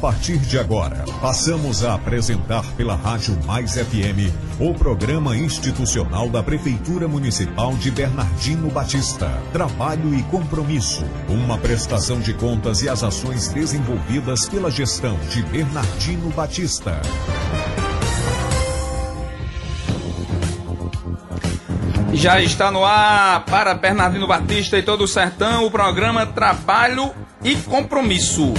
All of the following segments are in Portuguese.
partir de agora, passamos a apresentar pela Rádio Mais FM o programa institucional da Prefeitura Municipal de Bernardino Batista. Trabalho e compromisso. Uma prestação de contas e as ações desenvolvidas pela gestão de Bernardino Batista. Já está no ar para Bernardino Batista e todo o sertão o programa Trabalho e Compromisso.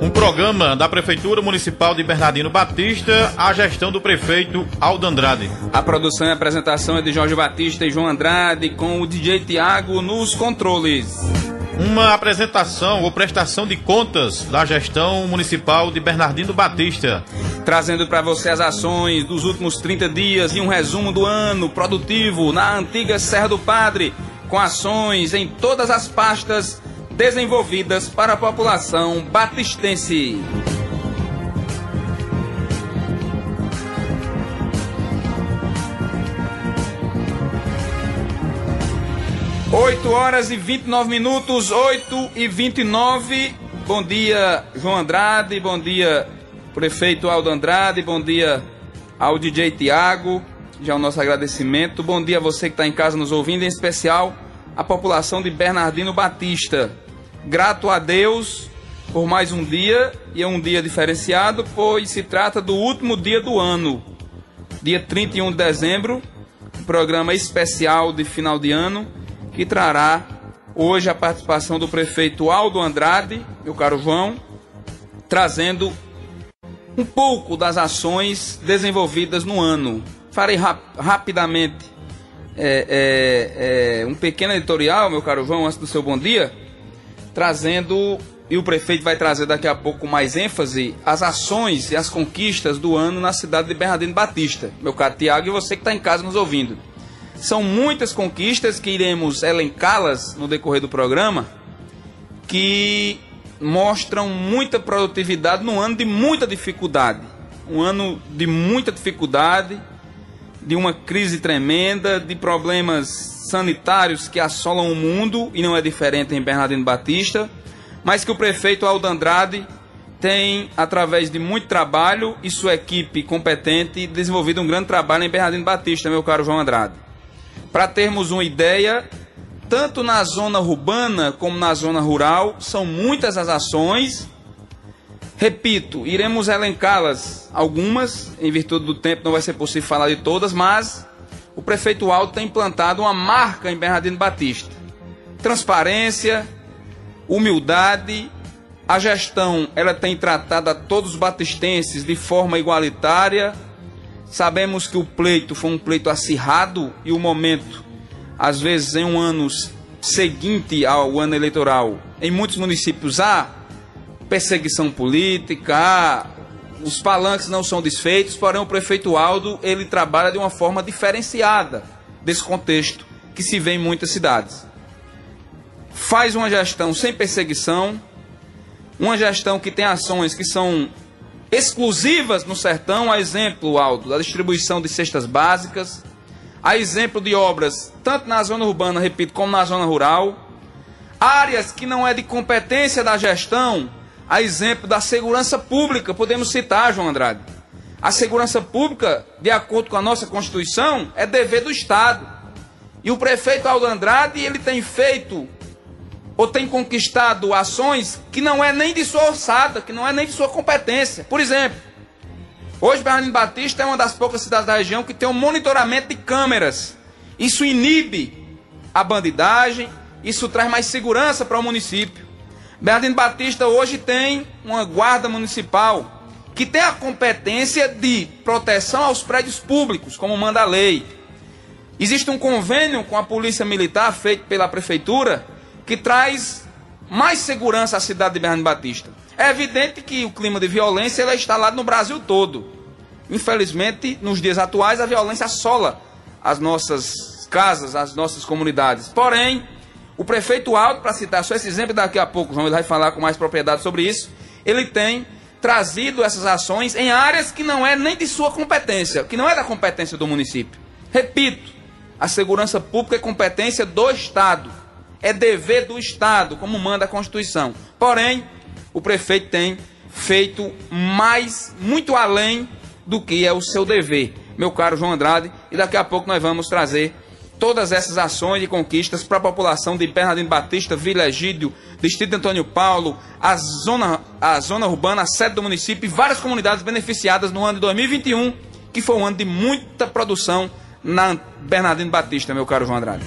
Um programa da Prefeitura Municipal de Bernardino Batista, a gestão do prefeito Aldo Andrade. A produção e apresentação é de Jorge Batista e João Andrade, com o DJ Tiago nos controles. Uma apresentação ou prestação de contas da gestão municipal de Bernardino Batista. Trazendo para você as ações dos últimos 30 dias e um resumo do ano produtivo na antiga Serra do Padre, com ações em todas as pastas desenvolvidas para a população batistense. Oito horas e 29 minutos, 8 e 29. Bom dia, João Andrade. Bom dia, prefeito Aldo Andrade. Bom dia ao DJ Tiago. Já o nosso agradecimento. Bom dia a você que está em casa nos ouvindo, em especial a população de Bernardino Batista grato a Deus por mais um dia, e é um dia diferenciado, pois se trata do último dia do ano, dia 31 de dezembro, um programa especial de final de ano, que trará hoje a participação do prefeito Aldo Andrade, meu caro João, trazendo um pouco das ações desenvolvidas no ano. Farei rap rapidamente é, é, é, um pequeno editorial, meu caro João, antes do seu bom dia trazendo, e o prefeito vai trazer daqui a pouco mais ênfase, as ações e as conquistas do ano na cidade de Bernardino Batista. Meu caro Tiago e você que está em casa nos ouvindo. São muitas conquistas que iremos elencá-las no decorrer do programa, que mostram muita produtividade num ano de muita dificuldade. Um ano de muita dificuldade, de uma crise tremenda, de problemas sanitários que assolam o mundo, e não é diferente em Bernardino Batista, mas que o prefeito Aldo Andrade tem, através de muito trabalho e sua equipe competente, desenvolvido um grande trabalho em Bernardino Batista, meu caro João Andrade. Para termos uma ideia, tanto na zona urbana como na zona rural, são muitas as ações. Repito, iremos elencá-las algumas, em virtude do tempo não vai ser possível falar de todas, mas o prefeito Aldo tem implantado uma marca em Bernardino Batista. Transparência, humildade, a gestão ela tem tratado a todos os batistenses de forma igualitária. Sabemos que o pleito foi um pleito acirrado e o momento, às vezes em um ano seguinte ao ano eleitoral, em muitos municípios há perseguição política, há os palanques não são desfeitos, porém o prefeito Aldo ele trabalha de uma forma diferenciada desse contexto que se vê em muitas cidades. Faz uma gestão sem perseguição, uma gestão que tem ações que são exclusivas no sertão, a exemplo, Aldo, da distribuição de cestas básicas, a exemplo de obras tanto na zona urbana, repito, como na zona rural, áreas que não é de competência da gestão, a exemplo da segurança pública, podemos citar, João Andrade. A segurança pública, de acordo com a nossa Constituição, é dever do Estado. E o prefeito Aldo Andrade, ele tem feito ou tem conquistado ações que não é nem de sua orçada, que não é nem de sua competência. Por exemplo, hoje Bernardino Batista é uma das poucas cidades da região que tem um monitoramento de câmeras. Isso inibe a bandidagem, isso traz mais segurança para o município. Bernardino Batista hoje tem uma guarda municipal que tem a competência de proteção aos prédios públicos, como manda a lei. Existe um convênio com a Polícia Militar feito pela Prefeitura que traz mais segurança à cidade de Bernardino Batista. É evidente que o clima de violência é instalado no Brasil todo. Infelizmente, nos dias atuais, a violência assola as nossas casas, as nossas comunidades. Porém, o prefeito Aldo, para citar só esse exemplo, daqui a pouco João ele vai falar com mais propriedade sobre isso, ele tem trazido essas ações em áreas que não é nem de sua competência, que não é da competência do município. Repito, a segurança pública é competência do Estado, é dever do Estado, como manda a Constituição. Porém, o prefeito tem feito mais, muito além do que é o seu dever, meu caro João Andrade, e daqui a pouco nós vamos trazer todas essas ações e conquistas para a população de Bernardino Batista, Vila Egídio, Distrito de Antônio Paulo, a zona, a zona urbana, a sede do município e várias comunidades beneficiadas no ano de 2021, que foi um ano de muita produção na Bernardino Batista, meu caro João Andrade.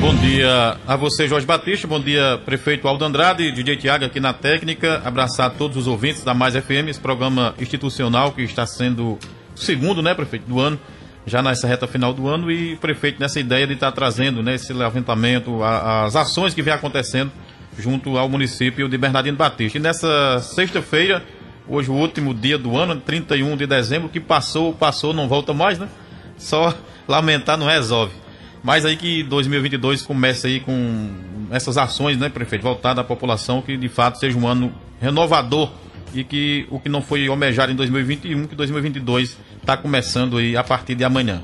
Bom dia a você, Jorge Batista. Bom dia, prefeito Aldo Andrade, DJ Tiago aqui na técnica. Abraçar todos os ouvintes da Mais FM, esse programa institucional que está sendo o segundo, né, prefeito, do ano, já nessa reta final do ano. E prefeito nessa ideia de estar trazendo né, esse levantamento, a, as ações que vem acontecendo junto ao município de Bernardino Batista. E nessa sexta-feira, hoje o último dia do ano, 31 de dezembro, que passou, passou, não volta mais, né? Só lamentar não resolve. Mas aí que 2022 comece aí com essas ações, né, prefeito, voltada à população, que de fato seja um ano renovador e que o que não foi almejado em 2021, que 2022 está começando aí a partir de amanhã.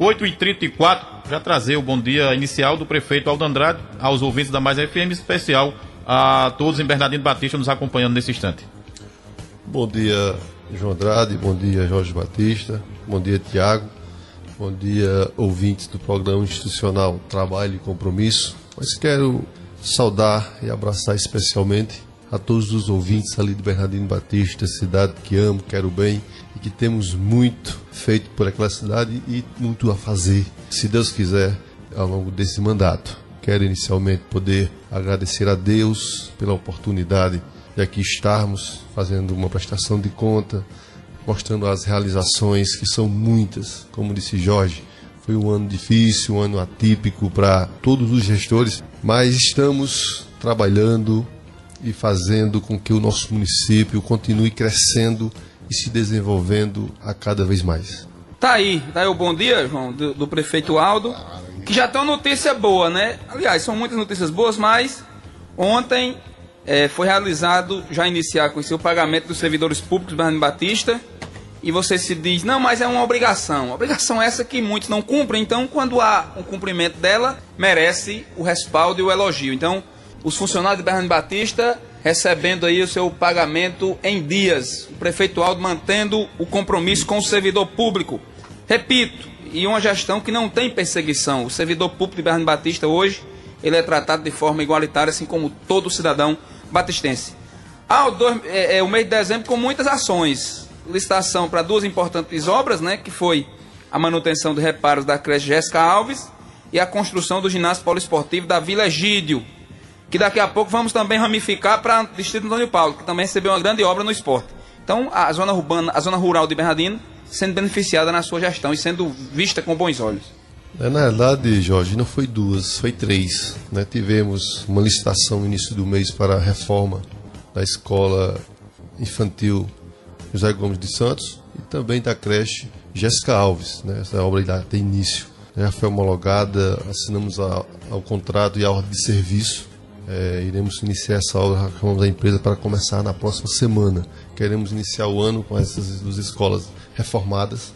8h34, já trazer o bom dia inicial do prefeito Aldo Andrade aos ouvintes da Mais FM, especial a todos em Bernardino Batista nos acompanhando nesse instante. Bom dia, João Andrade, bom dia, Jorge Batista, bom dia, Tiago. Bom dia, ouvintes do programa institucional Trabalho e Compromisso. Mas quero saudar e abraçar especialmente a todos os ouvintes ali de Bernardino Batista, cidade que amo, quero bem e que temos muito feito por aquela cidade e muito a fazer, se Deus quiser, ao longo desse mandato. Quero inicialmente poder agradecer a Deus pela oportunidade de aqui estarmos fazendo uma prestação de conta mostrando as realizações, que são muitas. Como disse Jorge, foi um ano difícil, um ano atípico para todos os gestores, mas estamos trabalhando e fazendo com que o nosso município continue crescendo e se desenvolvendo a cada vez mais. Tá aí, tá aí o bom dia, João, do, do prefeito Aldo, que já tem uma notícia boa, né? Aliás, são muitas notícias boas, mas ontem é, foi realizado, já iniciar com o pagamento dos servidores públicos do Bernardo Batista, e você se diz, não, mas é uma obrigação. Obrigação essa que muitos não cumprem, então quando há um cumprimento dela, merece o respaldo e o elogio. Então, os funcionários de Bernardo Batista recebendo aí o seu pagamento em dias. O prefeito Aldo mantendo o compromisso com o servidor público. Repito, e uma gestão que não tem perseguição. O servidor público de Bernardo Batista hoje, ele é tratado de forma igualitária, assim como todo cidadão batistense. Aldo, é, é o mês de dezembro com muitas ações licitação para duas importantes obras, né, que foi a manutenção de reparos da creche Jéssica Alves e a construção do ginásio poliesportivo da Vila Egídio, que daqui a pouco vamos também ramificar para o Distrito Antônio Paulo, que também recebeu uma grande obra no esporte. Então, a zona urbana, a zona rural de Bernardino sendo beneficiada na sua gestão e sendo vista com bons olhos. É, na verdade, Jorge, não foi duas, foi três. Né? Tivemos uma licitação no início do mês para a reforma da escola infantil José Gomes de Santos e também da creche Jéssica Alves. Né? Essa obra já tem início. Já foi homologada, assinamos a, ao contrato e a ordem de serviço. É, iremos iniciar essa obra, chamamos a empresa para começar na próxima semana. Queremos iniciar o ano com essas duas escolas reformadas.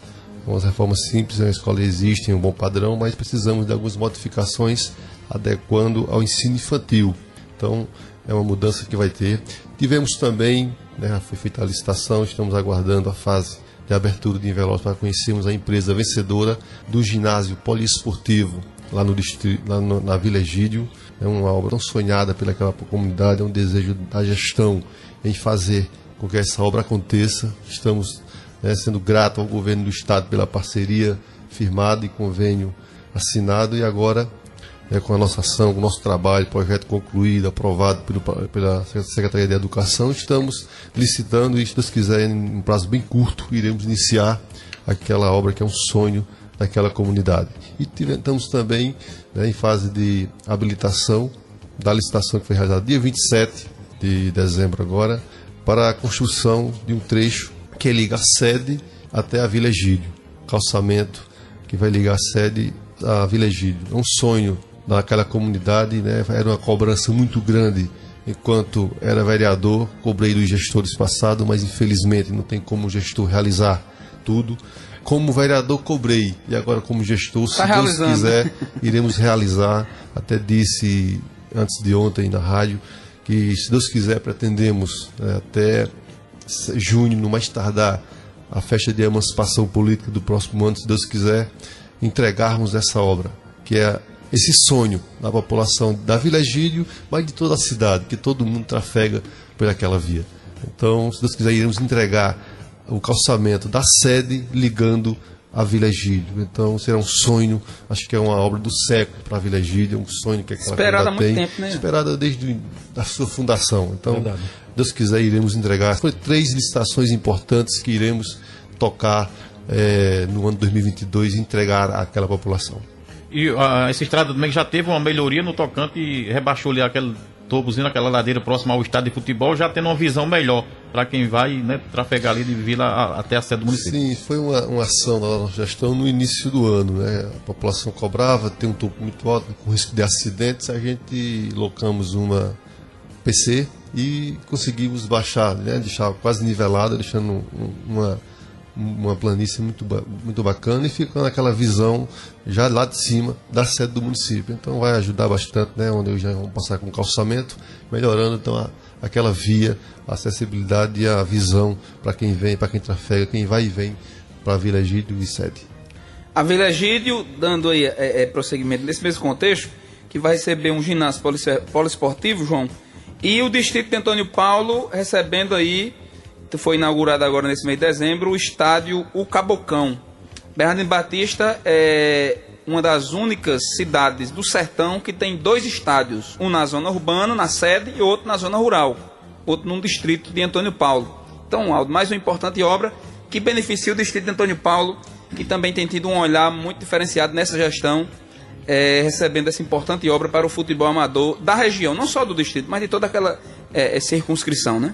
Umas reformas simples, a escola existe em um bom padrão, mas precisamos de algumas modificações adequando ao ensino infantil. Então, é uma mudança que vai ter. Tivemos também né, foi feita a licitação, estamos aguardando a fase de abertura de envelopes para conhecermos a empresa vencedora do ginásio poliesportivo lá, no lá no, na Vila Egídio. É uma obra tão sonhada pelaquela comunidade, é um desejo da gestão em fazer com que essa obra aconteça. Estamos né, sendo gratos ao governo do estado pela parceria firmada e convênio assinado e agora é, com a nossa ação, com o nosso trabalho, projeto concluído, aprovado pelo, pela Secretaria de Educação, estamos licitando e, se Deus quiser, em um prazo bem curto, iremos iniciar aquela obra que é um sonho daquela comunidade. E estamos também né, em fase de habilitação da licitação que foi realizada dia 27 de dezembro agora, para a construção de um trecho que liga a sede até a Vila Egídio. Calçamento que vai ligar a sede à Vila Egídio. É um sonho naquela comunidade, né? Era uma cobrança muito grande. Enquanto era vereador, cobrei dos gestores passados, mas infelizmente não tem como o gestor realizar tudo. Como vereador, cobrei. E agora, como gestor, se tá Deus quiser, iremos realizar. Até disse antes de ontem na rádio que, se Deus quiser, pretendemos é, até junho, no mais tardar, a festa de emancipação política do próximo ano, se Deus quiser, entregarmos essa obra, que é esse sonho da população da Vila Egídio, mas de toda a cidade, que todo mundo trafega por aquela via. Então, se Deus quiser, iremos entregar o calçamento da sede ligando a Vila Egídio. Então, será um sonho, acho que é uma obra do século para a Vila Egídio, é um sonho que aquela Esperada há muito tem, tempo, né? Esperada desde a sua fundação. Então, Deus quiser, iremos entregar. Foi três licitações importantes que iremos tocar é, no ano 2022 e entregar àquela população. E uh, essa estrada também já teve uma melhoria no tocante e rebaixou ali aquele tobozinho, aquela ladeira próxima ao estádio de futebol, já tendo uma visão melhor para quem vai né, trafegar ali de Vila a, até a sede do município. Sim, foi uma, uma ação da nossa gestão no início do ano. Né? A população cobrava, tem um topo muito alto, com risco de acidentes, a gente locamos uma PC e conseguimos baixar, né? deixar quase nivelada, deixando uma uma planície muito, muito bacana e fica naquela visão já lá de cima da sede do município. Então vai ajudar bastante, né? Onde já vamos passar com calçamento, melhorando então a, aquela via, a acessibilidade e a visão para quem vem, para quem trafega, quem vai e vem para a Vila Egídio e sede. A Vila Egídio, dando aí é, é, prosseguimento nesse mesmo contexto, que vai receber um ginásio poliesportivo, João, e o distrito de Antônio Paulo recebendo aí foi inaugurado agora nesse mês de dezembro o estádio O Cabocão. Bernardino Batista é uma das únicas cidades do sertão que tem dois estádios, um na zona urbana, na sede, e outro na zona rural, outro num distrito de Antônio Paulo. Então, Aldo, mais uma importante obra que beneficia o distrito de Antônio Paulo, que também tem tido um olhar muito diferenciado nessa gestão, é, recebendo essa importante obra para o futebol amador da região, não só do distrito, mas de toda aquela é, circunscrição, né?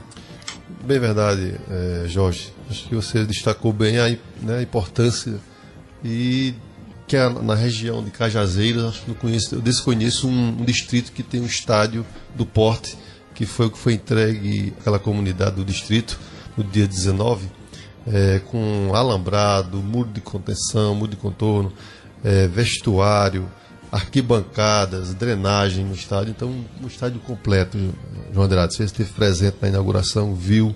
Bem verdade, é, Jorge. Acho que você destacou bem a, né, a importância e que é na região de Cajazeiras, acho que não conheço, eu desconheço um, um, distrito que tem um estádio do porte, que foi o que foi entregue àquela comunidade do distrito no dia 19, é, com alambrado, muro de contenção, muro de contorno, é, vestuário, arquibancadas, drenagem no estádio. Então, um estádio completo, João Andrade. Você esteve presente na inauguração, viu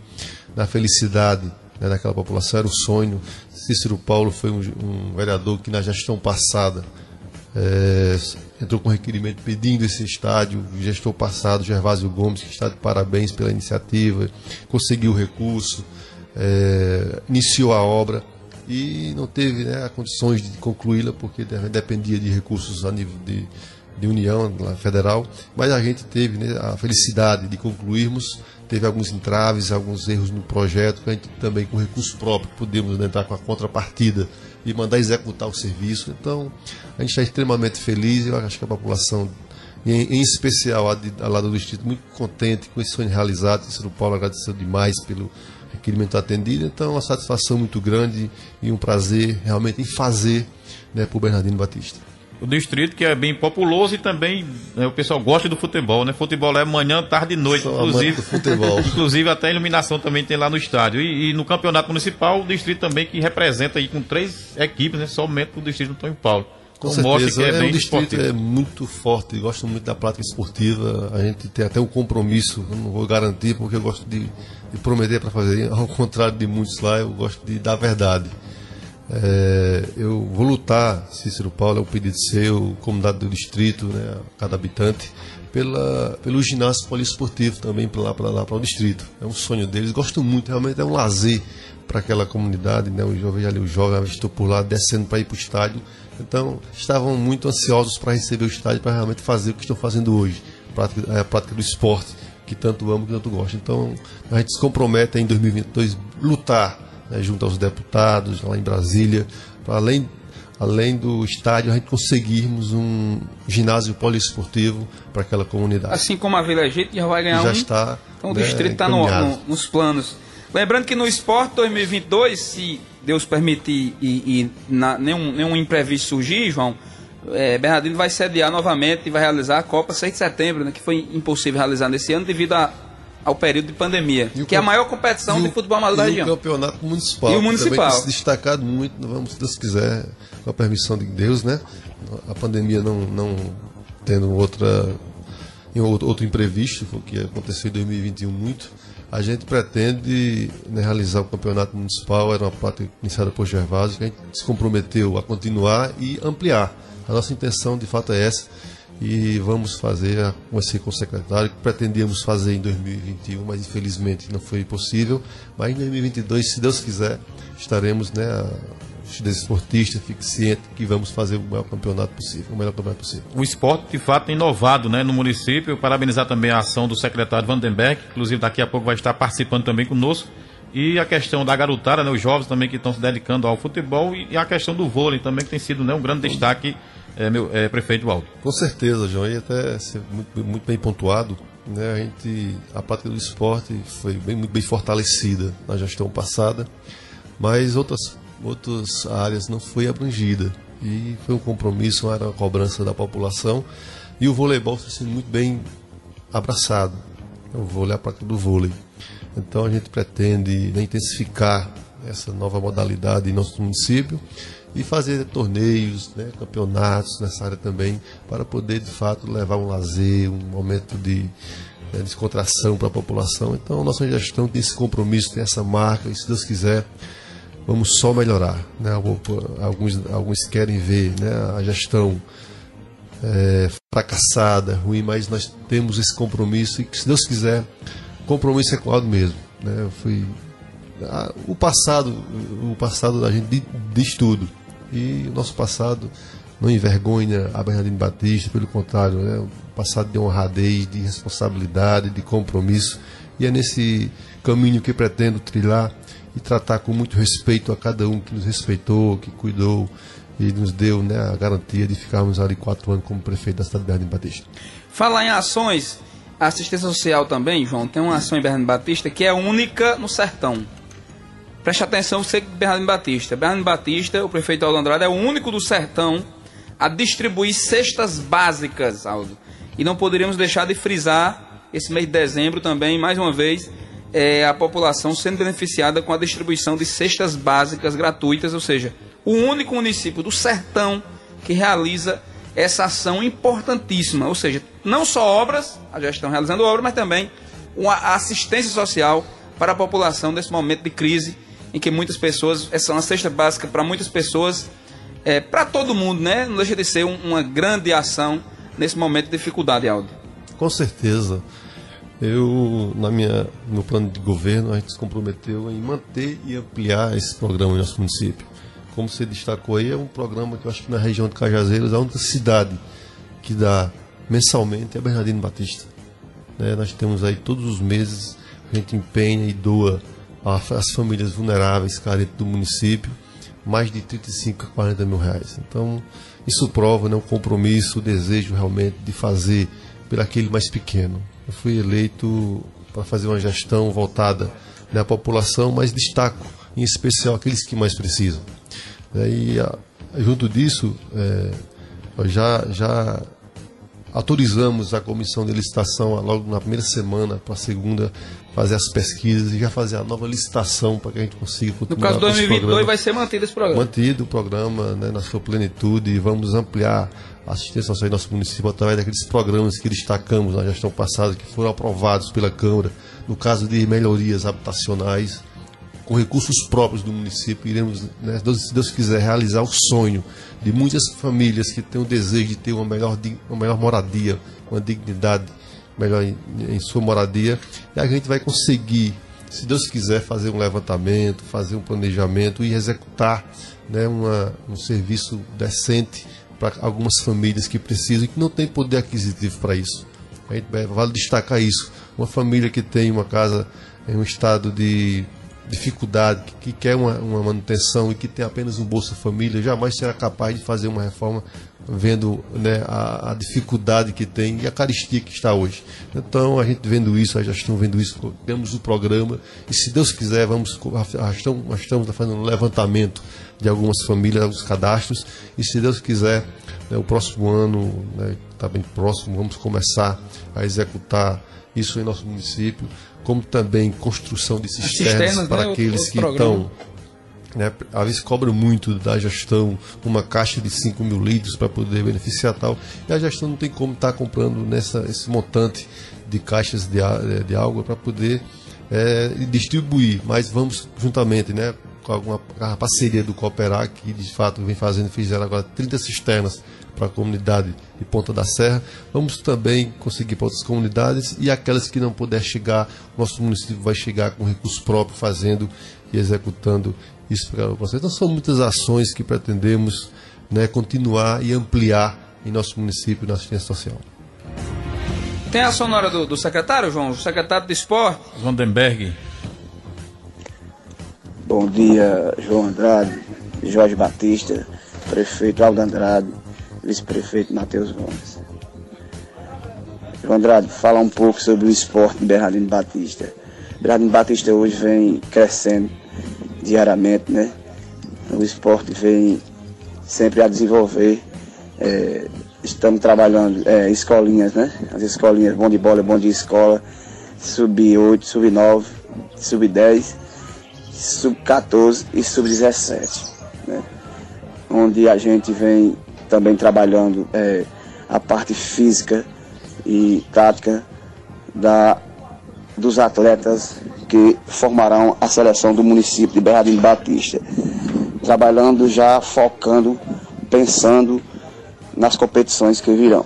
na felicidade né, daquela população, era o sonho. Cícero Paulo foi um, um vereador que na gestão passada é, entrou com requerimento pedindo esse estádio. O gestor passado, Gervásio Gomes, que está de parabéns pela iniciativa, conseguiu o recurso, é, iniciou a obra e não teve né, condições de concluí-la porque dependia de recursos a nível de, de União Federal, mas a gente teve né, a felicidade de concluirmos, teve alguns entraves, alguns erros no projeto, que a gente também com recurso próprio podemos né, entrar com a contrapartida e mandar executar o serviço. Então, a gente está extremamente feliz, eu acho que a população, em, em especial a, de, a lado do Distrito, muito contente com esse sonho realizado. O Paulo agradeceu demais pelo requerimento atendido. Então, é uma satisfação muito grande e um prazer realmente em fazer né, para o Bernardino Batista. O distrito que é bem populoso e também né, o pessoal gosta do futebol, né? Futebol é manhã, tarde e noite, Sou inclusive. futebol. inclusive até a iluminação também tem lá no estádio. E, e, no campeonato municipal, o distrito também que representa aí com três equipes, né? Somente o distrito do Antônio Paulo. Com então, certeza, é, é um distrito esportivo. é muito forte, gosto muito da prática esportiva. A gente tem até um compromisso, não vou garantir porque eu gosto de de prometer para fazer, ao contrário de muitos lá, eu gosto de dar verdade. É, eu vou lutar, Cícero Paulo, é um pedido seu, comunidade do distrito, né, cada habitante, pela, pelo ginásio poliesportivo também para lá, para lá, para o distrito. É um sonho deles, gosto muito, realmente é um lazer para aquela comunidade, né? O jovem ali, o jovem estou por lá descendo para ir para o estádio. Então, estavam muito ansiosos para receber o estádio para realmente fazer o que estão fazendo hoje, a prática, a prática do esporte que tanto amo, que tanto gosto. Então, a gente se compromete em 2022 lutar né, junto aos deputados lá em Brasília, para além além do estádio, a gente conseguirmos um ginásio poliesportivo para aquela comunidade. Assim como a Vila Egito já vai ganhar já um. está. Então o né, distrito está no, no, nos planos. Lembrando que no Esporte 2022, se Deus permitir e, e na, nenhum, nenhum imprevisto surgir, João, é, Bernardino vai sediar novamente e vai realizar a Copa 6 de setembro, né, que foi impossível realizar nesse ano devido a, ao período de pandemia, que é a maior competição o, de futebol amador da região. E o campeonato municipal. E o municipal. Também destacado muito, vamos, se Deus quiser, com a permissão de Deus, né? A pandemia não, não tendo outra outro imprevisto, o que aconteceu em 2021 muito, a gente pretende né, realizar o campeonato municipal, era uma prática iniciada por Gervásio, que a gente se comprometeu a continuar e ampliar. A nossa intenção, de fato, é essa, e vamos fazer, conversei com o secretário, que pretendíamos fazer em 2021, mas infelizmente não foi possível, mas em 2022, se Deus quiser, estaremos né, desportista, fique ciente que vamos fazer o maior campeonato possível, o melhor campeonato possível. O esporte, de fato, tem inovado né, no município. Parabenizar também a ação do secretário Vandenberg, inclusive daqui a pouco vai estar participando também conosco. E a questão da garotada, né, os jovens também que estão se dedicando ao futebol e a questão do vôlei também, que tem sido né, um grande destaque, é, meu, é, prefeito Aldo. Com certeza, João, e até ser muito, muito bem pontuado. Né, a, gente, a prática do esporte foi bem, muito bem fortalecida na gestão passada, mas outras outras áreas não foi abrangida. E foi um compromisso, era uma cobrança da população. E o voleibol está sendo muito bem abraçado. Eu vou olhar para do vôlei. Então a gente pretende intensificar essa nova modalidade em nosso município e fazer torneios, né, campeonatos nessa área também, para poder de fato levar um lazer, um momento de né, descontração para a população. Então, nossa gestão tem esse compromisso, tem essa marca, e se Deus quiser, vamos só melhorar. Né? Alguns, alguns querem ver né, a gestão é, fracassada, ruim, mas nós temos esse compromisso e que, se Deus quiser, compromisso é com mesmo. Né? Fui, o passado, o passado da gente diz tudo. E o nosso passado não envergonha a Bernardino Batista, pelo contrário, né? o passado de honradez, de responsabilidade, de compromisso. E é nesse caminho que pretendo trilhar e tratar com muito respeito a cada um que nos respeitou, que cuidou e nos deu né, a garantia de ficarmos ali quatro anos como prefeito da cidade de Bernardo Batista. Falar em ações, a assistência social também, João, tem uma ação em Bernardo Batista que é única no sertão. Preste atenção, você que Bernardo Batista. Bernardo Batista, o prefeito Aldo Andrade, é o único do sertão a distribuir cestas básicas, Aldo. E não poderíamos deixar de frisar esse mês de dezembro também, mais uma vez, é, a população sendo beneficiada com a distribuição de cestas básicas gratuitas, ou seja, o único município do sertão que realiza essa ação importantíssima, ou seja, não só obras, a gestão realizando obras, mas também uma assistência social para a população nesse momento de crise em que muitas pessoas, essa é uma cesta básica para muitas pessoas, é, para todo mundo, né? Não deixa de ser um, uma grande ação nesse momento de dificuldade, Aldo. Com certeza. Eu, na minha, no plano de governo, a gente se comprometeu em manter e ampliar esse programa no nosso município. Como você destacou aí, é um programa que eu acho que na região de Cajazeiras, a única cidade que dá mensalmente é Bernardino Batista. Né? Nós temos aí todos os meses, a gente empenha e doa às famílias vulneráveis, carentes do município, mais de 35 a 40 mil reais. Então, isso prova né, o compromisso, o desejo realmente de fazer pelo aquele mais pequeno. Eu fui eleito para fazer uma gestão voltada na população, mas destaco em especial aqueles que mais precisam. E junto disso, é, já, já autorizamos a comissão de licitação logo na primeira semana para a segunda fazer as pesquisas e já fazer a nova licitação para que a gente consiga continuar. No caso de 2022 vai ser mantido esse programa. Mantido o programa né, na sua plenitude e vamos ampliar assistência social em nosso município através daqueles programas que destacamos na gestão passada, que foram aprovados pela Câmara, no caso de melhorias habitacionais, com recursos próprios do município, iremos, né, se Deus quiser, realizar o sonho de muitas famílias que têm o desejo de ter uma melhor, uma melhor moradia, uma dignidade melhor em, em sua moradia, e a gente vai conseguir, se Deus quiser, fazer um levantamento, fazer um planejamento e executar né, uma, um serviço decente para algumas famílias que precisam e que não tem poder aquisitivo para isso. Vale destacar isso. Uma família que tem uma casa em um estado de dificuldade, que, que quer uma, uma, manutenção e que tem apenas um Bolsa Família, jamais será capaz de fazer uma reforma vendo né, a, a, dificuldade que tem e a caristia que está hoje. Então, a gente vendo isso, a gestão vendo isso, temos o programa e, se Deus quiser, vamos, estamos, nós estamos fazendo um levantamento de algumas famílias, alguns cadastros e, se Deus quiser, né, o próximo ano, né, está bem próximo, vamos começar a executar isso em nosso município, como também construção de cisternas, cisternas para né, aqueles que estão né? Às vezes cobra muito da gestão uma caixa de 5 mil litros para poder beneficiar tal. E a gestão não tem como estar tá comprando nessa, esse montante de caixas de, de água para poder é, distribuir. Mas vamos juntamente, né? Com alguma a parceria do Cooperar, que de fato vem fazendo, fizeram agora 30 cisternas para a comunidade de Ponta da Serra. Vamos também conseguir para outras comunidades e aquelas que não puder chegar, nosso município vai chegar com recurso próprio, fazendo e executando isso para o Conselho. Então são muitas ações que pretendemos né, continuar e ampliar em nosso município na assistência social. Tem a sonora do, do secretário, João? O secretário de esporte? Vandenberg. Bom dia, João Andrade, Jorge Batista, prefeito Aldo Andrade, vice-prefeito Matheus Gomes. Andrade, fala um pouco sobre o esporte de Bernardino Batista. Bernardino Batista hoje vem crescendo diariamente, né? O esporte vem sempre a desenvolver. É, estamos trabalhando é, escolinhas, né? As escolinhas, bom de bola, bom de escola, sub-8, sub-9, sub-10, sub-14 e sub-17, né? Onde a gente vem também trabalhando é, a parte física e tática da, dos atletas que formarão a seleção do município de Bernardino Batista. Trabalhando já focando, pensando nas competições que virão.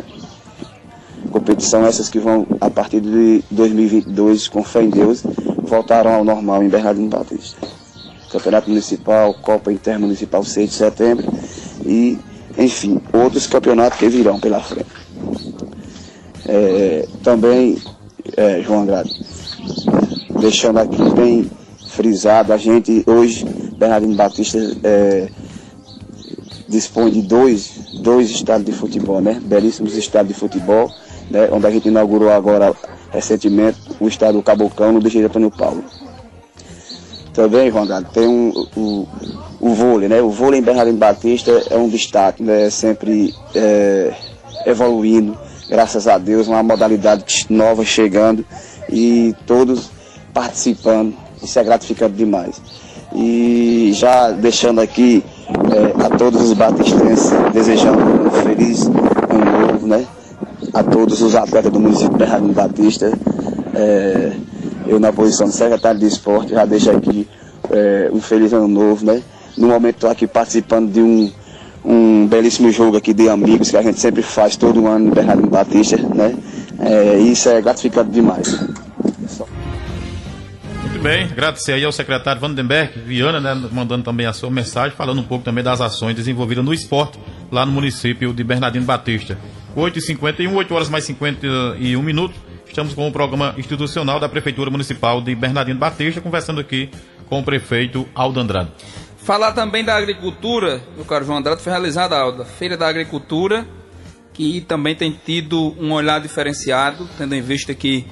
Competição essas que vão, a partir de 2022, com fé em Deus, voltarão ao normal em Bernardino Batista. Campeonato Municipal, Copa Intermunicipal 6 de setembro e, enfim, outros campeonatos que virão pela frente. É, também, é, João Andrade, deixando aqui bem frisado, a gente hoje, Bernardino Batista é, dispõe de dois, dois estádios de futebol, né? Belíssimos estádios de futebol, né? Onde a gente inaugurou agora recentemente o estádio Cabocão no Bicho Antônio Paulo. Também, João Andrade, tem um, o, o vôlei, né? O vôlei em Bernardino Batista é um destaque, né? Sempre é, evoluindo, graças a Deus, uma modalidade nova chegando e todos participando. Isso é gratificante demais. E já deixando aqui é, a todos os batistenses, desejando um feliz ano novo, né? A todos os atletas do município de Bernardino Batista. É, eu na posição de secretário de esporte já deixo aqui é, um feliz ano novo, né? No momento estou aqui participando de um, um belíssimo jogo aqui de amigos que a gente sempre faz todo ano no Bernardino Batista, né? É, isso é gratificante demais bem, agradecer aí ao secretário Vandenberg Viana, né, mandando também a sua mensagem, falando um pouco também das ações desenvolvidas no esporte lá no município de Bernardino Batista. 8h51, 8 horas mais 51 minutos. Estamos com o programa institucional da Prefeitura Municipal de Bernardino Batista, conversando aqui com o prefeito Aldo Andrade. Falar também da agricultura, meu caro João Andrade, foi realizada a Feira da Agricultura, que também tem tido um olhar diferenciado, tendo em vista que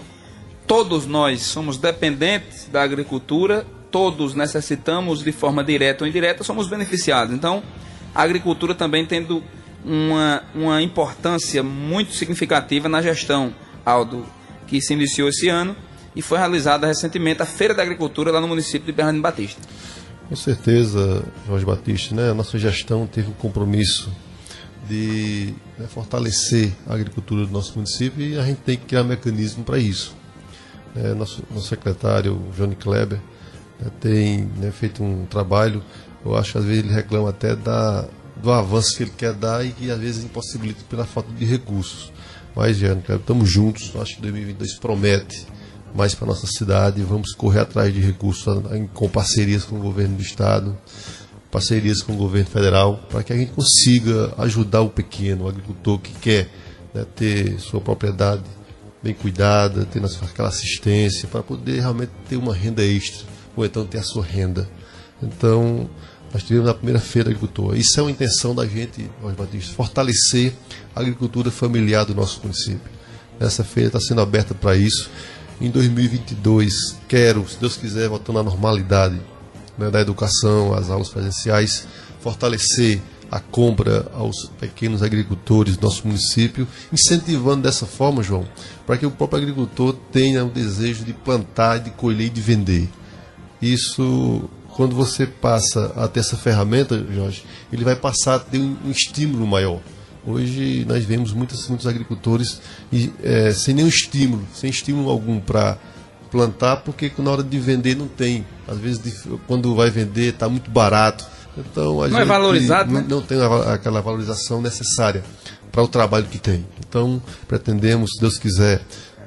Todos nós somos dependentes da agricultura, todos necessitamos de forma direta ou indireta, somos beneficiados. Então, a agricultura também tendo uma, uma importância muito significativa na gestão, Aldo, que se iniciou esse ano e foi realizada recentemente a Feira da Agricultura lá no município de Bernardino Batista. Com certeza, Jorge Batista, né? a nossa gestão teve um compromisso de né, fortalecer a agricultura do nosso município e a gente tem que criar um mecanismo para isso é, nosso, nosso secretário, Johnny Kleber, né, tem né, feito um trabalho, eu acho que às vezes ele reclama até da, do avanço que ele quer dar e que às vezes impossibilita pela falta de recursos. Mas, Johnny Kleber, estamos juntos, acho que 2022 promete mais para nossa cidade, vamos correr atrás de recursos com parcerias com o governo do estado, parcerias com o governo federal, para que a gente consiga ajudar o pequeno, o agricultor que quer né, ter sua propriedade bem cuidada, tendo aquela assistência, para poder realmente ter uma renda extra, ou então ter a sua renda. Então, nós tivemos na primeira feira agricultor. Isso é uma intenção da gente, Jorge Batista, fortalecer a agricultura familiar do nosso município. Essa feira está sendo aberta para isso. Em 2022, quero, se Deus quiser, voltando à normalidade né, da educação, as aulas presenciais, fortalecer a compra aos pequenos agricultores do nosso município, incentivando dessa forma, João, para que o próprio agricultor tenha o desejo de plantar, de colher e de vender. Isso quando você passa a ter essa ferramenta, Jorge, ele vai passar a ter um, um estímulo maior. Hoje nós vemos muitos, muitos agricultores e, é, sem nenhum estímulo, sem estímulo algum para plantar, porque na hora de vender não tem. Às vezes, quando vai vender, está muito barato. Então, não é valorizado, não, né? não tem aquela valorização necessária para o trabalho que tem. Então, pretendemos, se Deus quiser,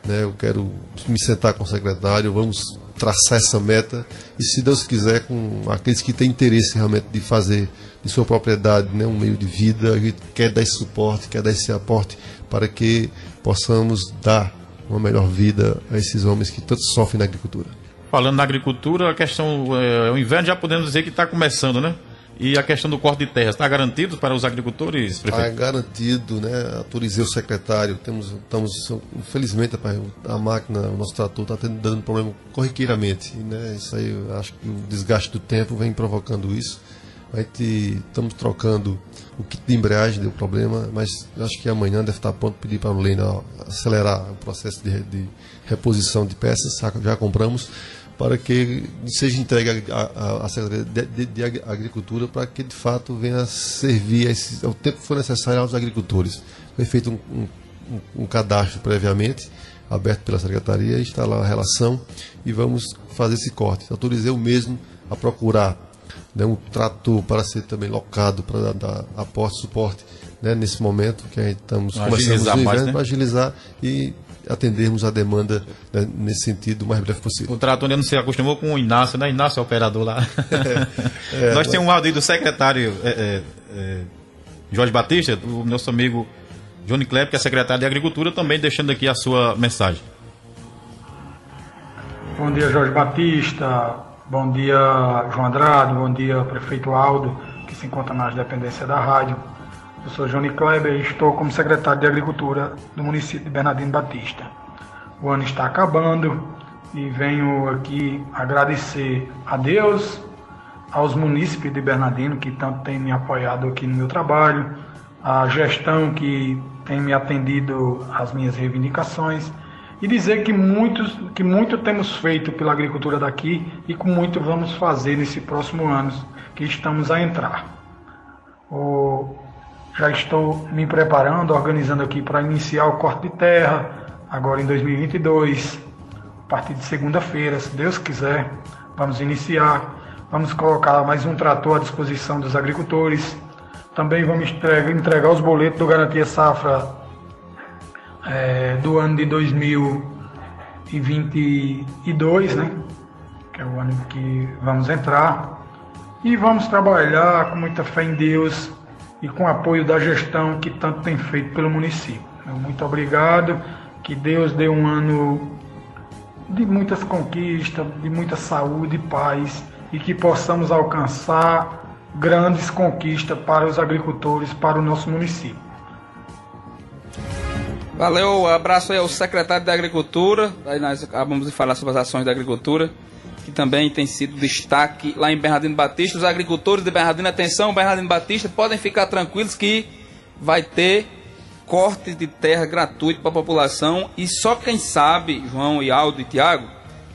né, eu quero me sentar com o secretário, vamos traçar essa meta e, se Deus quiser, com aqueles que têm interesse realmente de fazer de sua propriedade né, um meio de vida, a gente quer dar esse suporte, quer dar esse aporte para que possamos dar uma melhor vida a esses homens que tanto sofrem na agricultura. Falando na agricultura, a questão, é, o inverno já podemos dizer que está começando, né? E a questão do corte de terras, está garantido para os agricultores, prefeito? Está garantido, né? Autorizei o secretário, temos, estamos, infelizmente, a máquina, o nosso trator está dando problema corriqueiramente, né? Isso aí, acho que o desgaste do tempo vem provocando isso. A gente estamos trocando o kit de embreagem, deu problema, mas acho que amanhã deve estar pronto pedir para o Lena acelerar o processo de, de, reposição de peças, já compramos, para que seja entregue à Secretaria de, de, de, Agricultura para que de fato venha servir esse, ao tempo que for necessário aos agricultores. Foi feito um, um, um cadastro previamente, aberto pela Secretaria, está lá a relação e vamos fazer esse corte. Autorizei o mesmo a procurar né, um trator para ser também locado, para dar aporte, suporte né, nesse momento que a gente estamos começando mais, né? para agilizar e atendermos a demanda né, nesse sentido o mais breve possível. O trator não se acostumou com o Inácio, né? Inácio é o operador lá. É, é, Nós temos um áudio do secretário é, é, é, Jorge Batista, do nosso amigo Johnny Kleber, que é secretário de Agricultura, também deixando aqui a sua mensagem. Bom dia, Jorge Batista. Bom dia, João Andrade. Bom dia, prefeito Aldo, que se encontra nas dependências da rádio. Eu sou Johnny Kleber e estou como secretário de Agricultura do município de Bernardino Batista. O ano está acabando e venho aqui agradecer a Deus, aos munícipes de Bernardino que tanto têm me apoiado aqui no meu trabalho, a gestão que tem me atendido às minhas reivindicações e dizer que, muitos, que muito temos feito pela agricultura daqui e com muito vamos fazer nesse próximo ano que estamos a entrar. O, já estou me preparando, organizando aqui para iniciar o corte de terra, agora em 2022, a partir de segunda-feira, se Deus quiser, vamos iniciar. Vamos colocar mais um trator à disposição dos agricultores. Também vamos entregar, entregar os boletos do Garantia Safra é, do ano de 2022, né? Que é o ano que vamos entrar. E vamos trabalhar com muita fé em Deus e com o apoio da gestão que tanto tem feito pelo município. Muito obrigado. Que Deus dê um ano de muitas conquistas, de muita saúde e paz e que possamos alcançar grandes conquistas para os agricultores, para o nosso município. Valeu, abraço aí ao secretário da Agricultura. Aí nós acabamos de falar sobre as ações da agricultura, que também tem sido destaque lá em Bernardino Batista. Os agricultores de Bernardino, atenção, Bernardino Batista, podem ficar tranquilos que vai ter corte de terra gratuito para a população e só quem sabe, João e Aldo e Tiago,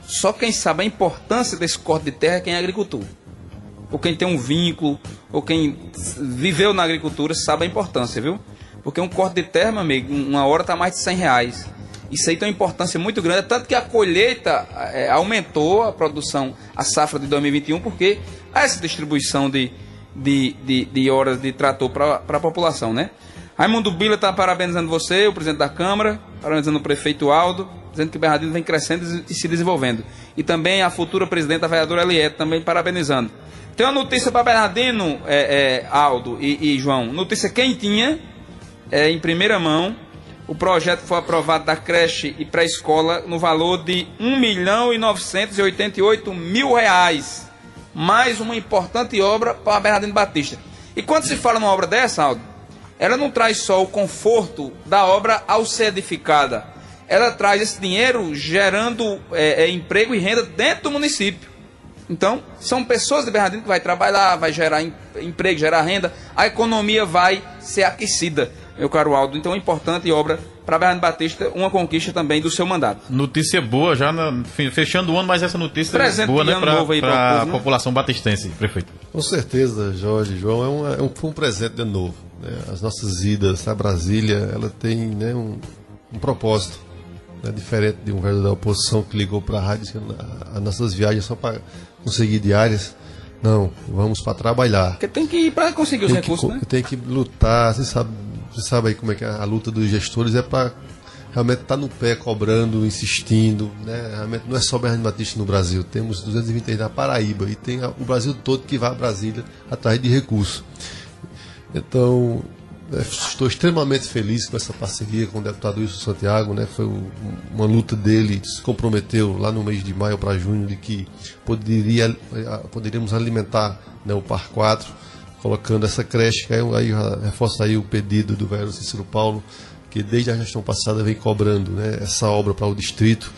só quem sabe a importância desse corte de terra é quem é agricultor. Ou quem tem um vínculo, ou quem viveu na agricultura sabe a importância, viu? Porque um corte de terra, meu amigo, uma hora está mais de 100 reais. Isso aí tem uma importância muito grande, tanto que a colheita é, aumentou a produção, a safra de 2021, porque essa distribuição de, de, de, de horas de trator para a população, né? Raimundo Bila está parabenizando você, o presidente da Câmara, parabenizando o prefeito Aldo, dizendo que o Bernardino vem crescendo e se desenvolvendo. E também a futura presidente, a vereadora Eliette, também parabenizando. Tem uma notícia para Bernardino, é, é, Aldo e, e João, notícia quentinha, é, em primeira mão. O projeto foi aprovado da creche e pré-escola no valor de 1 milhão e 988 mil reais. Mais uma importante obra para Bernardino Batista. E quando se fala numa obra dessa, Aldo, ela não traz só o conforto da obra ao ser edificada. Ela traz esse dinheiro gerando é, é, emprego e renda dentro do município. Então, são pessoas de Bernardino que vai trabalhar, vai gerar emprego, gerar renda, a economia vai ser aquecida meu caro Aldo. Então, é importante obra para Bernardo Batista uma conquista também do seu mandato. Notícia boa, já na, fechando o ano, mas essa notícia é boa né, para a né? população batistense, prefeito. Com certeza, Jorge, João, é um, é um, foi um presente de novo. Né? As nossas idas a Brasília, ela tem né, um, um propósito. Né? Diferente de um velho da oposição que ligou para a rádio dizendo as nossas viagens só para conseguir diárias. Não, vamos para trabalhar. Porque tem que ir para conseguir os recursos, que, né? Tem que lutar, você sabe você sabe aí como é que é a luta dos gestores é para realmente estar tá no pé, cobrando, insistindo. Né? Realmente não é só Bernardo Batista no Brasil. Temos 223 na Paraíba e tem o Brasil todo que vai a Brasília atrás de recursos. Então, é, estou extremamente feliz com essa parceria com o deputado Wilson Santiago. Né? Foi uma luta dele, se comprometeu lá no mês de maio para junho de que poderia, poderíamos alimentar né, o Par 4 colocando essa creche, aí, aí reforça aí o pedido do vereador Cícero Paulo, que desde a gestão passada vem cobrando né, essa obra para o distrito.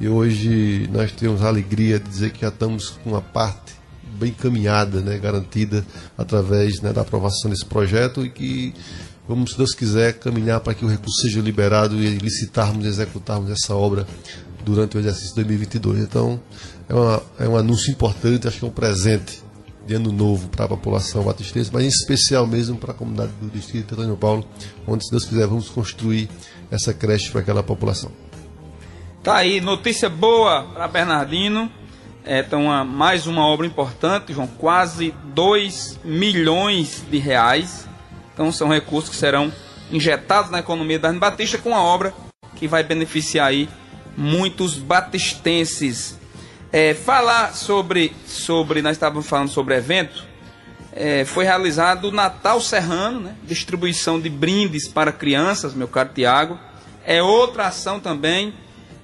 E hoje nós temos a alegria de dizer que já estamos com uma parte bem caminhada, né, garantida através né, da aprovação desse projeto e que vamos, se Deus quiser, caminhar para que o recurso seja liberado e licitarmos e executarmos essa obra durante o exercício 2022. Então, é, uma, é um anúncio importante, acho que é um presente de ano novo para a população batistense, mas em especial mesmo para a comunidade do Distrito de Antônio Paulo, onde, se Deus quiser, vamos construir essa creche para aquela população. Tá aí, notícia boa para Bernardino. É, então, uma, mais uma obra importante, João, quase 2 milhões de reais. Então, são recursos que serão injetados na economia da Batista com a obra que vai beneficiar aí muitos batistenses. É, falar sobre, sobre, nós estávamos falando sobre evento, é, foi realizado o Natal Serrano, né? distribuição de brindes para crianças, meu caro Tiago. É outra ação também,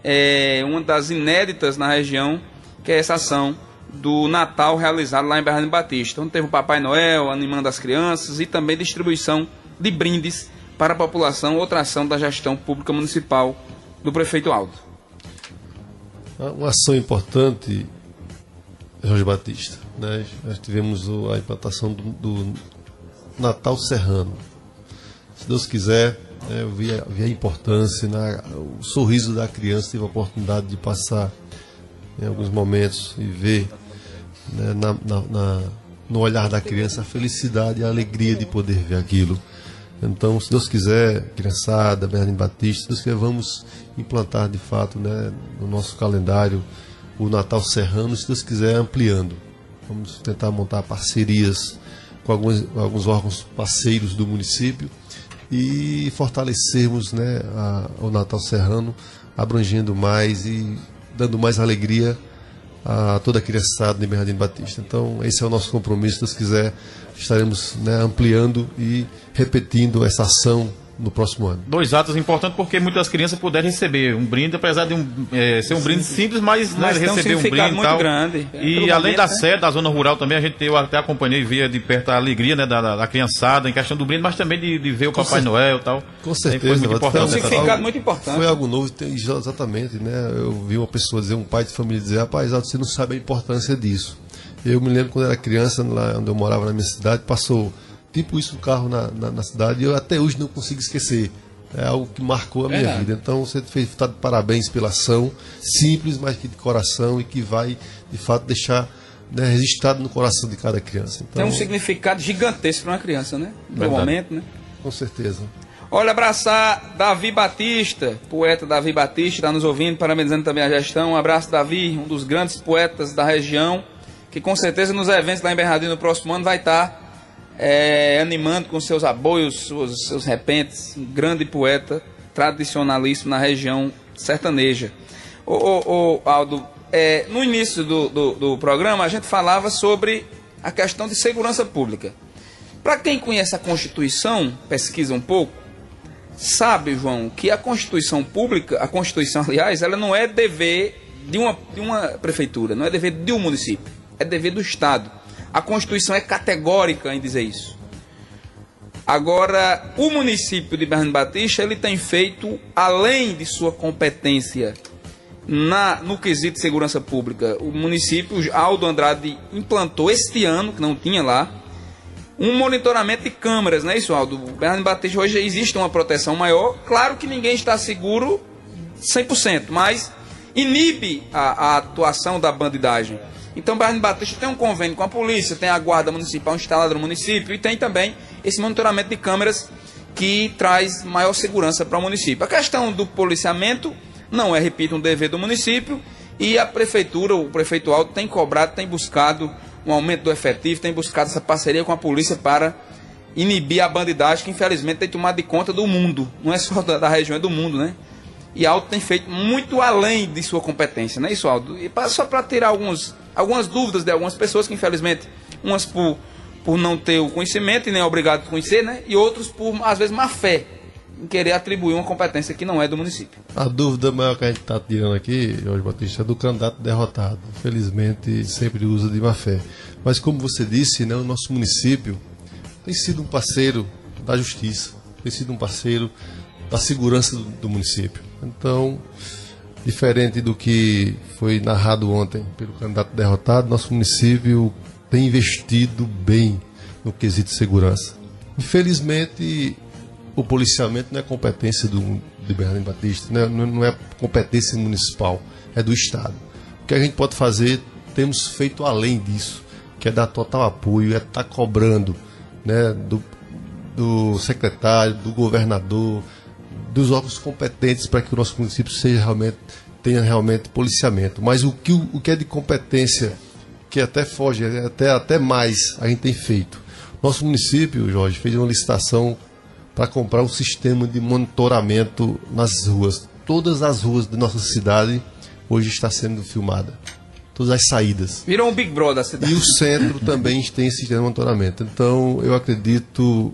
é, uma das inéditas na região, que é essa ação do Natal realizado lá em Bernardo Batista. Onde teve o Papai Noel animando as crianças e também distribuição de brindes para a população, outra ação da gestão pública municipal do prefeito Aldo. Uma ação importante, Jorge Batista. Né? Nós tivemos a implantação do, do Natal Serrano. Se Deus quiser, né, eu vi, vi, a importância, né, o sorriso da criança, tive a oportunidade de passar em alguns momentos e ver né, na, na, na, no olhar da criança a felicidade e a alegria de poder ver aquilo. Então, se Deus quiser, criançada, Bernardino Batista, se Deus quiser, vamos implantar de fato né, no nosso calendário o Natal Serrano, se Deus quiser, ampliando. Vamos tentar montar parcerias com alguns, alguns órgãos parceiros do município e fortalecermos né, a, o Natal Serrano, abrangendo mais e dando mais alegria a toda a criançada de Bernardino Batista. Então, esse é o nosso compromisso. Se Deus quiser, estaremos né, ampliando e repetindo essa ação no próximo ano. Dois atos importantes porque muitas crianças puderam receber um brinde, apesar de um, é, ser um brinde simples, mas, né, mas né, receber um brinde muito tal. grande. E além momento, da né? sede, da zona rural também, a gente eu até acompanhei e via de perto a alegria né, da, da criançada em questão do brinde, mas também de, de ver o Com Papai Noel e tal. Com certeza. Foi muito importante. um significado muito importante. Foi algo novo, exatamente, né? Eu vi uma pessoa dizer, um pai de família dizer, rapaz, você não sabe a importância disso. Eu me lembro quando era criança, lá onde eu morava na minha cidade, passou tipo isso no carro na, na, na cidade e eu até hoje não consigo esquecer é algo que marcou a minha vida. Então você fez tá de parabéns pela ação, simples, mas que de coração e que vai de fato deixar né, registrado no coração de cada criança. Então, Tem um significado gigantesco para uma criança, né? No momento, né? Com certeza. Olha, abraçar Davi Batista, poeta Davi Batista, está nos ouvindo, parabenizando também a gestão. Um abraço, Davi, um dos grandes poetas da região, que com certeza nos eventos lá em Bernardino no próximo ano vai estar é, animando com seus aboios, seus, seus repentes, um grande poeta tradicionalíssimo na região sertaneja. Ô, ô, ô Aldo, é, no início do, do, do programa a gente falava sobre a questão de segurança pública. Para quem conhece a Constituição, pesquisa um pouco, sabe, João, que a Constituição pública, a Constituição, aliás, ela não é dever de uma, de uma prefeitura, não é dever de um município, é dever do Estado. A Constituição é categórica em dizer isso. Agora, o município de Bernardo Batista, ele tem feito, além de sua competência na, no quesito de segurança pública, o município, Aldo Andrade, implantou este ano, que não tinha lá, um monitoramento de câmeras, não é isso, Aldo? Bernardo Batista, hoje existe uma proteção maior. Claro que ninguém está seguro 100%, mas inibe a, a atuação da bandidagem. Então, Bernardo Batista tem um convênio com a polícia, tem a guarda municipal instalada no município e tem também esse monitoramento de câmeras que traz maior segurança para o município. A questão do policiamento não é, repito, um dever do município e a prefeitura, o prefeito Alto, tem cobrado, tem buscado um aumento do efetivo, tem buscado essa parceria com a polícia para inibir a bandidagem que infelizmente tem tomado de conta do mundo, não é só da, da região, é do mundo, né? E Alto tem feito muito além de sua competência, não é isso, Aldo? E só para tirar alguns, algumas dúvidas de algumas pessoas que infelizmente, umas por, por não ter o conhecimento e nem é obrigado a conhecer, né? E outros por, às vezes, má fé em querer atribuir uma competência que não é do município. A dúvida maior que a gente está tirando aqui, Jorge Batista, é do candidato derrotado. Infelizmente, sempre usa de má fé. Mas, como você disse, né, o nosso município tem sido um parceiro da justiça, tem sido um parceiro da segurança do, do município. Então, diferente do que foi narrado ontem pelo candidato derrotado, nosso município tem investido bem no quesito de segurança. Infelizmente, o policiamento não é competência do, de Bernardo Batista, né? não, não é competência municipal, é do Estado. O que a gente pode fazer, temos feito além disso, que é dar total apoio, é estar tá cobrando né, do, do secretário, do governador, dos órgãos competentes para que o nosso município seja realmente, tenha realmente policiamento. Mas o que, o que é de competência, que até foge, até, até mais, a gente tem feito. Nosso município, Jorge, fez uma licitação para comprar um sistema de monitoramento nas ruas. Todas as ruas da nossa cidade hoje está sendo filmada. Todas as saídas. Virou um Big Brother da cidade. E o centro também tem esse sistema de monitoramento. Então, eu acredito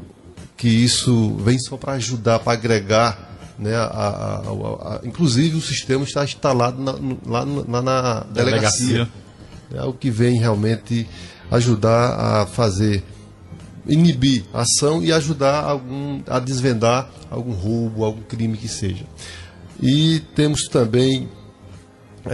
que isso vem só para ajudar, para agregar. Né, a, a, a, inclusive, o sistema está instalado na, lá, na, na delegacia. delegacia. É o que vem realmente ajudar a fazer inibir a ação e ajudar algum, a desvendar algum roubo, algum crime que seja. E temos também,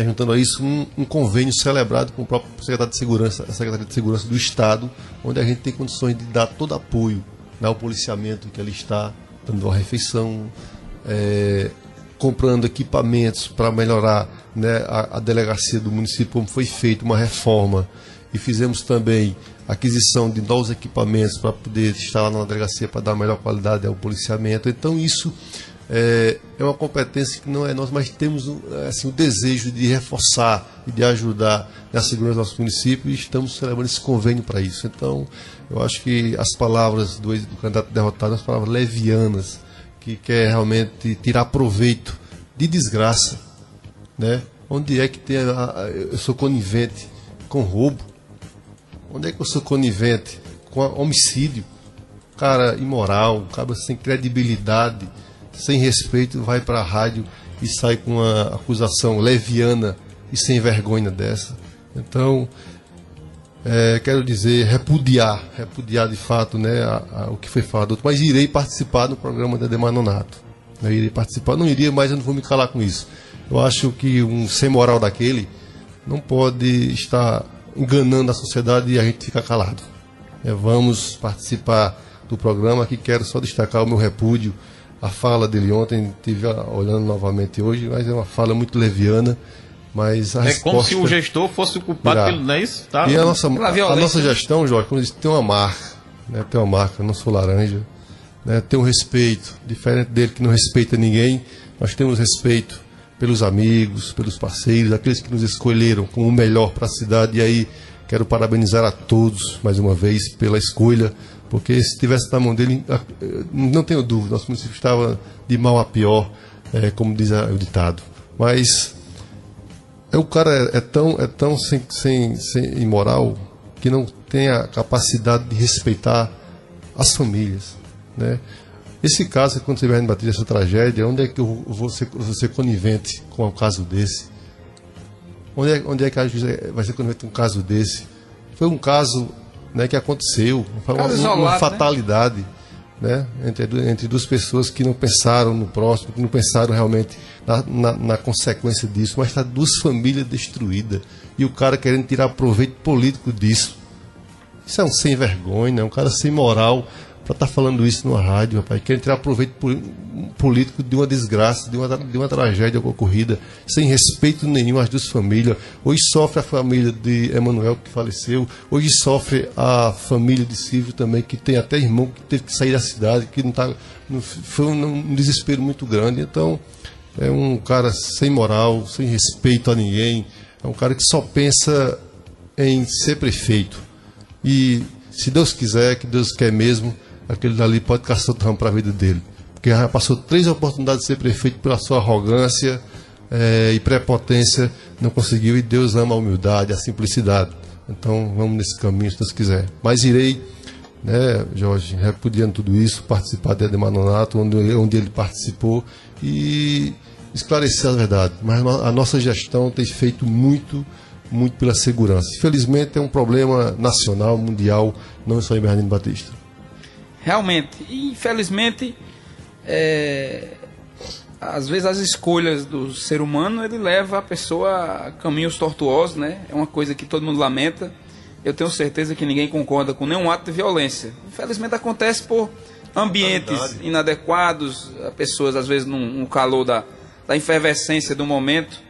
juntando a isso, um, um, convênio celebrado com o próprio secretário de Segurança, a Secretaria de Segurança do Estado, onde a gente tem condições de dar todo apoio né, ao policiamento que ali está, dando uma refeição, é, comprando equipamentos para melhorar né, a, a delegacia do município, como foi feita uma reforma. E fizemos também aquisição de novos equipamentos para poder estar lá na delegacia para dar melhor qualidade ao policiamento. Então isso é, é, uma competência que não é nossa, mas temos assim, o desejo de reforçar e de ajudar na segurança do nosso município e estamos celebrando esse convênio para isso. Então, eu acho que as palavras do, do candidato derrotado são palavras levianas, que quer realmente tirar proveito de desgraça. Né? Onde é que tem a, eu sou conivente com roubo? Onde é que eu sou conivente com homicídio? Cara imoral, cara sem credibilidade, sem respeito, vai para a rádio e sai com uma acusação leviana e sem vergonha dessa. Então, é, quero dizer, repudiar, repudiar de fato né, a, a, o que foi falado, mas irei participar do programa da Demanonato. Eu irei participar, não iria, mas eu não vou me calar com isso. Eu acho que um sem moral daquele não pode estar enganando a sociedade e a gente fica calado. É, vamos participar do programa que quero só destacar o meu repúdio. A fala dele ontem, estive olhando novamente hoje, mas é uma fala muito leviana. Mas a é resposta... como se o gestor fosse o culpado pelo, não é isso? Tá? E a nossa, a nossa gestão, Jorge, como disse, tem uma marca. Né? Tem uma marca, não sou laranja. Né? Tem um respeito, diferente dele que não respeita ninguém, nós temos respeito pelos amigos, pelos parceiros, aqueles que nos escolheram como o melhor para a cidade. E aí quero parabenizar a todos, mais uma vez, pela escolha, porque se tivesse na mão dele, não tenho dúvida, nosso município estava de mal a pior, é, como diz o ditado. Mas é, o cara é, é tão, é tão sem, sem, sem imoral que não tem a capacidade de respeitar as famílias. Né? Esse caso, quando você vai bater essa tragédia, onde é que eu vou ser, vou ser conivente com um caso desse? Onde é, onde é que a juíza vai ser conivente com um caso desse? Foi um caso né, que aconteceu, foi uma, isolado, uma né? fatalidade né? Né, entre, entre duas pessoas que não pensaram no próximo, que não pensaram realmente na, na, na consequência disso, mas está duas famílias destruídas e o cara querendo tirar proveito político disso. Isso é um sem vergonha, né? um cara sem moral para estar tá falando isso numa rádio, rapaz. Querem tirar proveito político de uma desgraça, de uma, de uma tragédia ocorrida, sem respeito nenhum às duas famílias. Hoje sofre a família de Emanuel, que faleceu. Hoje sofre a família de Silvio também, que tem até irmão que teve que sair da cidade, que não tá, foi um desespero muito grande. Então, é um cara sem moral, sem respeito a ninguém. É um cara que só pensa em ser prefeito. E se Deus quiser, que Deus quer mesmo, aquele dali pode caçar o para a vida dele. Porque já passou três oportunidades de ser prefeito pela sua arrogância é, e prepotência, não conseguiu, e Deus ama a humildade, a simplicidade. Então vamos nesse caminho, se Deus quiser. Mas irei, né, Jorge, repudiando tudo isso, participar de Ademanonato, onde, onde ele participou, e esclarecer a verdade. Mas a nossa gestão tem feito muito, muito pela segurança. Infelizmente é um problema nacional, mundial, não só em Bernardino Batista. Realmente, infelizmente, é, às vezes as escolhas do ser humano ele leva a pessoa a caminhos tortuosos, né? É uma coisa que todo mundo lamenta. Eu tenho certeza que ninguém concorda com nenhum ato de violência. Infelizmente acontece por ambientes inadequados, pessoas às vezes no, calor da, da efervescência do momento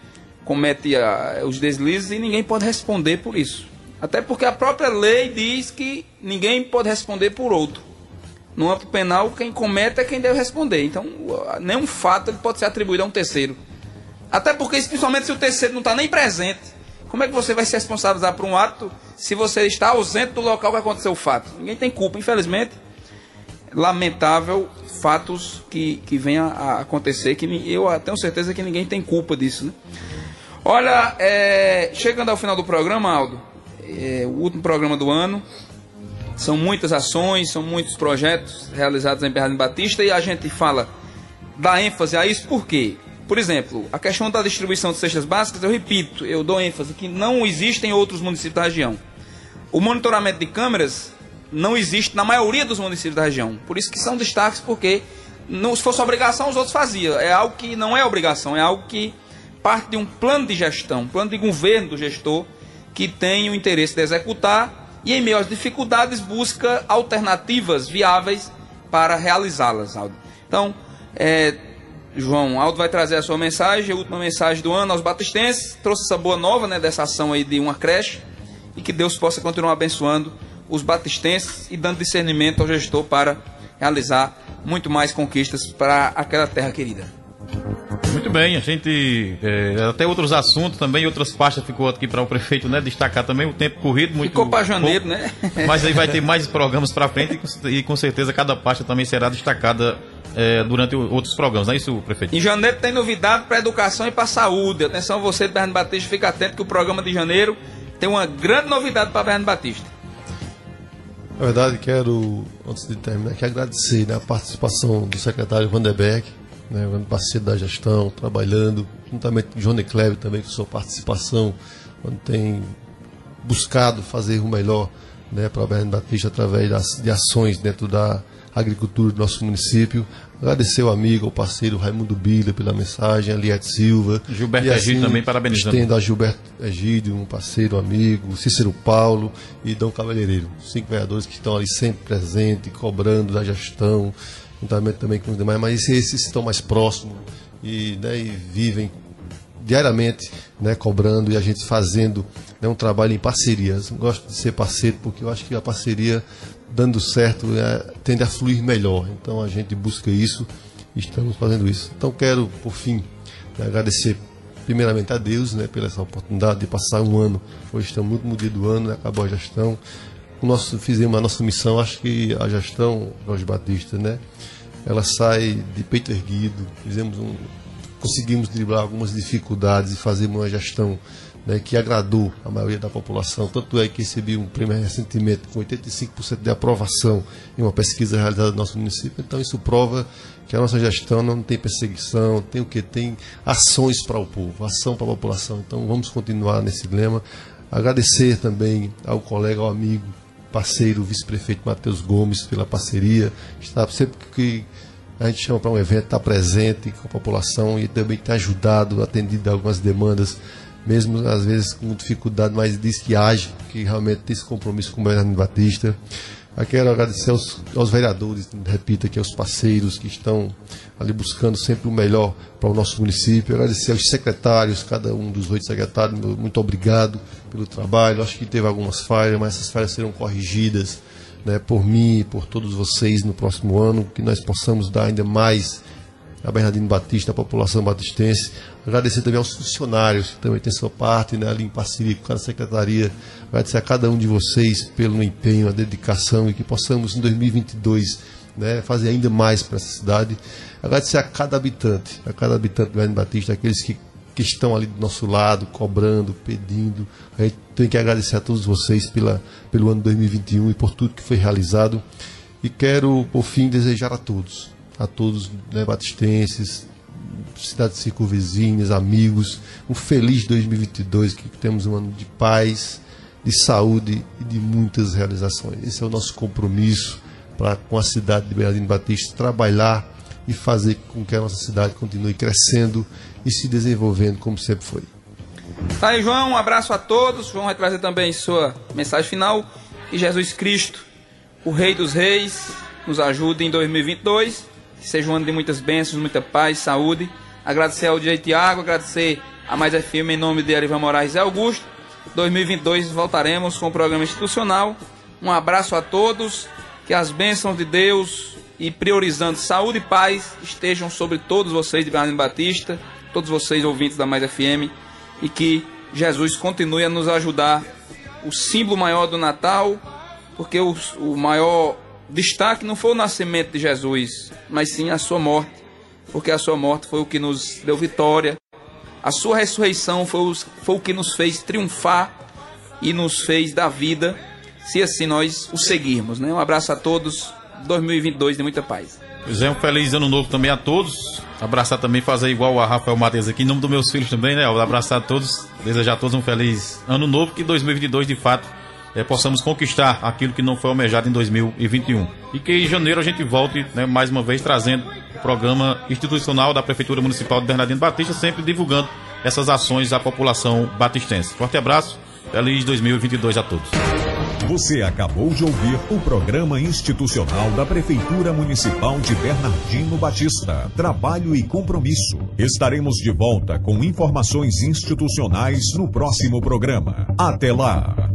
comete a, os deslizes e ninguém pode responder por isso. Até porque a própria lei diz que ninguém pode responder por outro. No âmbito penal, quem comete é quem deve responder. Então, nenhum fato ele pode ser atribuído a um terceiro. Até porque, principalmente se o terceiro não está nem presente, como é que você vai se responsabilizar por um ato se você está ausente do local que aconteceu o fato? Ninguém tem culpa, infelizmente. Lamentável fatos que, que venham a acontecer, que eu tenho certeza que ninguém tem culpa disso. Né? Olha, é, chegando ao final do programa, Aldo, é, o último programa do ano, são muitas ações, são muitos projetos realizados em Bernardo Batista e a gente fala, dá ênfase a isso por quê? Por exemplo, a questão da distribuição de cestas básicas, eu repito, eu dou ênfase que não existe em outros municípios da região. O monitoramento de câmeras não existe na maioria dos municípios da região. Por isso que são destaques, porque não, se fosse obrigação, os outros faziam. É algo que não é obrigação, é algo que parte de um plano de gestão, um plano de governo do gestor que tem o interesse de executar e, em meio às dificuldades, busca alternativas viáveis para realizá-las, Aldo. Então, é, João, Aldo vai trazer a sua mensagem, a última mensagem do ano aos batistenses, trouxe essa boa nova né, dessa ação aí de uma creche e que Deus possa continuar abençoando os batistenses e dando discernimento ao gestor para realizar muito mais conquistas para aquela terra querida. Muito bem, a gente é, até outros assuntos também, outras pastas ficou aqui para o prefeito né, destacar também o tempo corrido muito. Ficou para janeiro, pouco, né? Mas aí vai ter mais programas para frente e, e, com certeza cada pasta também será destacada é, durante outros programas, não é isso, prefeito? Em janeiro tem novidade para educação e para saúde. Atenção você de Bernardo Batista, fica atento que o programa de janeiro tem uma grande novidade para Bernardo Batista. Na verdade, quero, antes de terminar, aqui agradecer né, a participação do secretário Vanderberg, né, parceiro da gestão, trabalhando, juntamente com o Johnny Cleve também, com sua participação, onde tem buscado fazer o melhor né, para a Bernardo Batista através das, de ações dentro da agricultura do nosso município. Agradecer ao amigo, ao parceiro Raimundo Bila pela mensagem, Eliette Silva. Gilberto e, assim, Egídio também parabenizando. Estendo a Gilberto Egídio, um parceiro, amigo, Cícero Paulo e Dom Cavalheireiro. Cinco vereadores que estão ali sempre presentes, cobrando da gestão, juntamente também com os demais, mas esses estão mais próximos e, né, e vivem diariamente né, cobrando e a gente fazendo né, um trabalho em parcerias. Gosto de ser parceiro porque eu acho que a parceria dando certo, é, tende a fluir melhor. Então a gente busca isso e estamos fazendo isso. Então quero, por fim, né, agradecer primeiramente a Deus né, pela essa oportunidade de passar um ano. Hoje estamos no último dia do ano, né, acabou a gestão. Nosso, fizemos a nossa missão, acho que a gestão, Jorge Batista, né, ela sai de peito erguido, fizemos um, conseguimos driblar algumas dificuldades e fazer uma gestão né, que agradou a maioria da população. Tanto é que recebi um prêmio recentemente com 85% de aprovação em uma pesquisa realizada no nosso município. Então isso prova que a nossa gestão não tem perseguição, tem o que? Tem ações para o povo, ação para a população. Então vamos continuar nesse lema. Agradecer também ao colega, ao amigo, parceiro, vice-prefeito Matheus Gomes pela parceria. Está sempre que a gente chama para um evento, está presente com a população e também tem ajudado, atendido algumas demandas mesmo às vezes com dificuldade, mas diz que age, que realmente tem esse compromisso com o Bernardino Batista. Eu quero agradecer aos, aos vereadores, repito aqui, aos parceiros que estão ali buscando sempre o melhor para o nosso município. Agradecer aos secretários, cada um dos oito secretários, muito obrigado pelo trabalho. Acho que teve algumas falhas, mas essas falhas serão corrigidas né, por mim e por todos vocês no próximo ano, que nós possamos dar ainda mais a Bernardino Batista, a população batistense. Agradecer também aos funcionários que também têm sua parte né, ali em parceria com cada secretaria. Agradecer a cada um de vocês pelo empenho, a dedicação e que possamos em 2022 né, fazer ainda mais para essa cidade. Agradecer a cada habitante, a cada habitante do Bernardino Batista, aqueles que, que estão ali do nosso lado, cobrando, pedindo. A gente tem que agradecer a todos vocês pela, pelo ano 2021 e por tudo que foi realizado. E quero, por fim, desejar a todos a todos né, batistenses, cidades circunvizinhas, amigos, um feliz 2022, que temos um ano de paz, de saúde e de muitas realizações. Esse é o nosso compromisso para com a cidade de Bernardino Batista trabalhar e fazer com que a nossa cidade continue crescendo e se desenvolvendo como sempre foi. Tá aí, João, um abraço a todos. João vai trazer também sua mensagem final. Que Jesus Cristo, o Rei dos Reis, nos ajude em 2022 seja um ano de muitas bênçãos, muita paz, saúde. Agradecer ao Dia Tiago, agradecer a Mais FM em nome de Erivan Moraes e Augusto. 2022 voltaremos com o programa institucional. Um abraço a todos, que as bênçãos de Deus e priorizando saúde e paz estejam sobre todos vocês de Bernardo Batista, todos vocês ouvintes da Mais FM e que Jesus continue a nos ajudar. O símbolo maior do Natal, porque o, o maior destaque não foi o nascimento de Jesus, mas sim a sua morte, porque a sua morte foi o que nos deu vitória. A sua ressurreição foi, o foi o que nos fez triunfar e nos fez dar vida, se assim nós o seguirmos. Né? Um abraço a todos, 2022 de muita paz. Pois é, um feliz ano novo também a todos. Abraçar também, fazer igual a Rafael Matheus aqui, em nome dos meus filhos também, né? Abraçar a todos, desejar a todos um feliz ano novo, que 2022 de fato é, possamos conquistar aquilo que não foi almejado em 2021. E que em janeiro a gente volte, né, mais uma vez, trazendo o programa institucional da Prefeitura Municipal de Bernardino Batista, sempre divulgando essas ações à população batistense. Forte abraço, feliz 2022 a todos. Você acabou de ouvir o programa institucional da Prefeitura Municipal de Bernardino Batista. Trabalho e compromisso. Estaremos de volta com informações institucionais no próximo programa. Até lá!